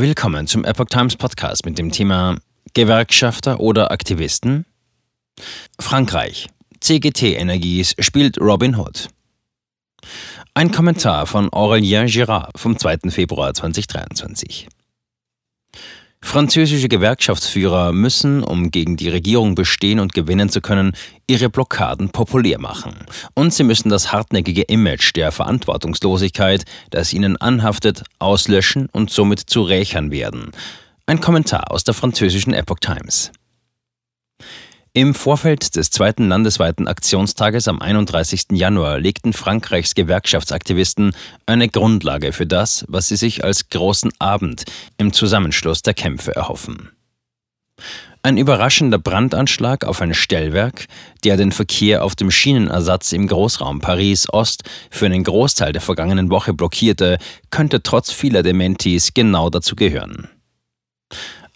Willkommen zum Epoch Times Podcast mit dem Thema Gewerkschafter oder Aktivisten? Frankreich. CGT Energies spielt Robin Hood. Ein Kommentar von Aurélien Girard vom 2. Februar 2023. Französische Gewerkschaftsführer müssen, um gegen die Regierung bestehen und gewinnen zu können, ihre Blockaden populär machen. Und sie müssen das hartnäckige Image der Verantwortungslosigkeit, das ihnen anhaftet, auslöschen und somit zu Rächern werden. Ein Kommentar aus der französischen Epoch Times. Im Vorfeld des zweiten landesweiten Aktionstages am 31. Januar legten Frankreichs Gewerkschaftsaktivisten eine Grundlage für das, was sie sich als großen Abend im Zusammenschluss der Kämpfe erhoffen. Ein überraschender Brandanschlag auf ein Stellwerk, der den Verkehr auf dem Schienenersatz im Großraum Paris Ost für einen Großteil der vergangenen Woche blockierte, könnte trotz vieler Dementis genau dazu gehören.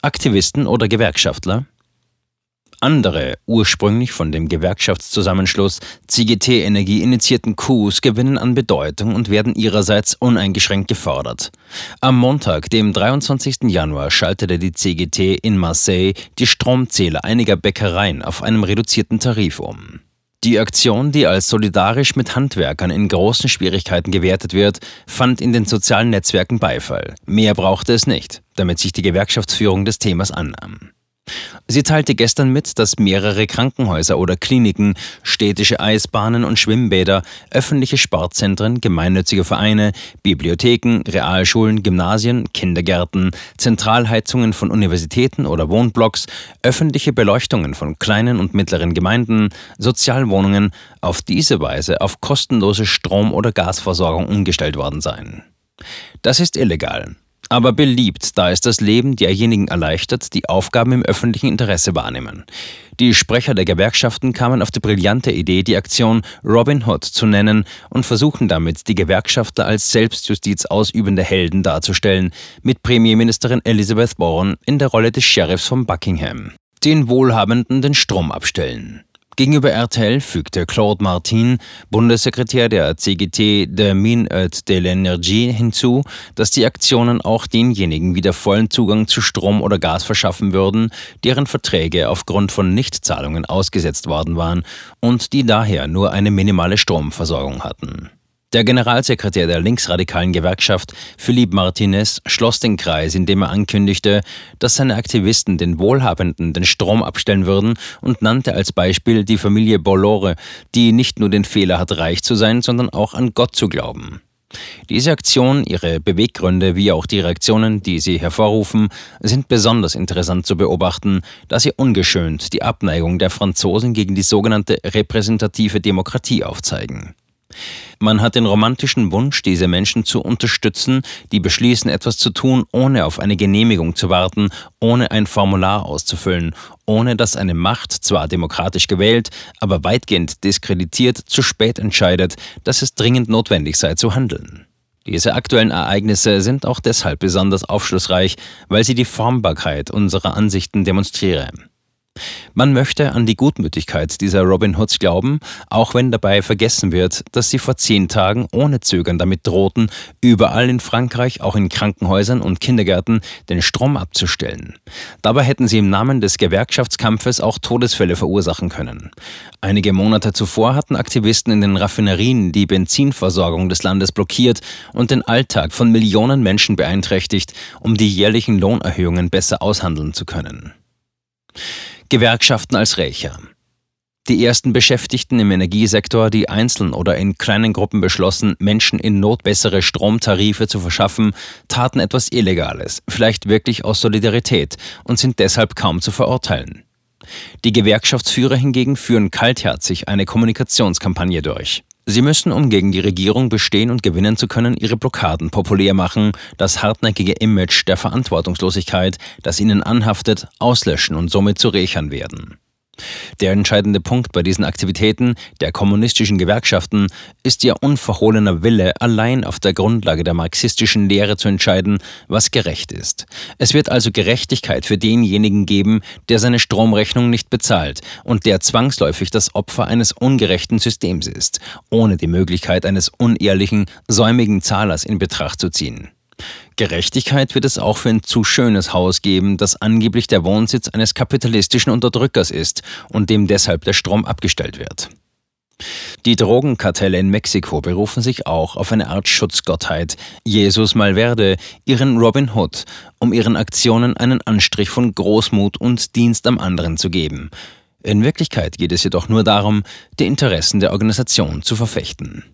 Aktivisten oder Gewerkschaftler andere, ursprünglich von dem Gewerkschaftszusammenschluss CGT Energie initiierten Coups gewinnen an Bedeutung und werden ihrerseits uneingeschränkt gefordert. Am Montag, dem 23. Januar, schaltete die CGT in Marseille die Stromzähler einiger Bäckereien auf einem reduzierten Tarif um. Die Aktion, die als solidarisch mit Handwerkern in großen Schwierigkeiten gewertet wird, fand in den sozialen Netzwerken Beifall. Mehr brauchte es nicht, damit sich die Gewerkschaftsführung des Themas annahm. Sie teilte gestern mit, dass mehrere Krankenhäuser oder Kliniken, städtische Eisbahnen und Schwimmbäder, öffentliche Sportzentren, gemeinnützige Vereine, Bibliotheken, Realschulen, Gymnasien, Kindergärten, Zentralheizungen von Universitäten oder Wohnblocks, öffentliche Beleuchtungen von kleinen und mittleren Gemeinden, Sozialwohnungen auf diese Weise auf kostenlose Strom- oder Gasversorgung umgestellt worden seien. Das ist illegal aber beliebt, da es das Leben derjenigen erleichtert, die Aufgaben im öffentlichen Interesse wahrnehmen. Die Sprecher der Gewerkschaften kamen auf die brillante Idee, die Aktion Robin Hood zu nennen und versuchen damit, die Gewerkschafter als Selbstjustiz ausübende Helden darzustellen, mit Premierministerin Elizabeth Warren in der Rolle des Sheriffs von Buckingham. Den Wohlhabenden den Strom abstellen. Gegenüber RTL fügte Claude Martin, Bundessekretär der CGT der Mines et de l'Énergie, hinzu, dass die Aktionen auch denjenigen wieder vollen Zugang zu Strom oder Gas verschaffen würden, deren Verträge aufgrund von Nichtzahlungen ausgesetzt worden waren und die daher nur eine minimale Stromversorgung hatten. Der Generalsekretär der linksradikalen Gewerkschaft, Philippe Martinez, schloss den Kreis, indem er ankündigte, dass seine Aktivisten den Wohlhabenden den Strom abstellen würden und nannte als Beispiel die Familie Bollore, die nicht nur den Fehler hat, reich zu sein, sondern auch an Gott zu glauben. Diese Aktion, ihre Beweggründe wie auch die Reaktionen, die sie hervorrufen, sind besonders interessant zu beobachten, da sie ungeschönt die Abneigung der Franzosen gegen die sogenannte repräsentative Demokratie aufzeigen. Man hat den romantischen Wunsch, diese Menschen zu unterstützen, die beschließen, etwas zu tun, ohne auf eine Genehmigung zu warten, ohne ein Formular auszufüllen, ohne dass eine Macht, zwar demokratisch gewählt, aber weitgehend diskreditiert, zu spät entscheidet, dass es dringend notwendig sei zu handeln. Diese aktuellen Ereignisse sind auch deshalb besonders aufschlussreich, weil sie die Formbarkeit unserer Ansichten demonstrieren. Man möchte an die Gutmütigkeit dieser Robin Hoods glauben, auch wenn dabei vergessen wird, dass sie vor zehn Tagen ohne Zögern damit drohten, überall in Frankreich, auch in Krankenhäusern und Kindergärten, den Strom abzustellen. Dabei hätten sie im Namen des Gewerkschaftskampfes auch Todesfälle verursachen können. Einige Monate zuvor hatten Aktivisten in den Raffinerien die Benzinversorgung des Landes blockiert und den Alltag von Millionen Menschen beeinträchtigt, um die jährlichen Lohnerhöhungen besser aushandeln zu können. Gewerkschaften als Rächer. Die ersten Beschäftigten im Energiesektor, die einzeln oder in kleinen Gruppen beschlossen, Menschen in Not bessere Stromtarife zu verschaffen, taten etwas Illegales, vielleicht wirklich aus Solidarität und sind deshalb kaum zu verurteilen. Die Gewerkschaftsführer hingegen führen kaltherzig eine Kommunikationskampagne durch. Sie müssen, um gegen die Regierung bestehen und gewinnen zu können, ihre Blockaden populär machen, das hartnäckige Image der Verantwortungslosigkeit, das ihnen anhaftet, auslöschen und somit zu Rächern werden. Der entscheidende Punkt bei diesen Aktivitäten der kommunistischen Gewerkschaften ist ihr unverhohlener Wille, allein auf der Grundlage der marxistischen Lehre zu entscheiden, was gerecht ist. Es wird also Gerechtigkeit für denjenigen geben, der seine Stromrechnung nicht bezahlt und der zwangsläufig das Opfer eines ungerechten Systems ist, ohne die Möglichkeit eines unehrlichen, säumigen Zahlers in Betracht zu ziehen. Gerechtigkeit wird es auch für ein zu schönes Haus geben, das angeblich der Wohnsitz eines kapitalistischen Unterdrückers ist und dem deshalb der Strom abgestellt wird. Die Drogenkartelle in Mexiko berufen sich auch auf eine Art Schutzgottheit, Jesus Malverde, ihren Robin Hood, um ihren Aktionen einen Anstrich von Großmut und Dienst am anderen zu geben. In Wirklichkeit geht es jedoch nur darum, die Interessen der Organisation zu verfechten.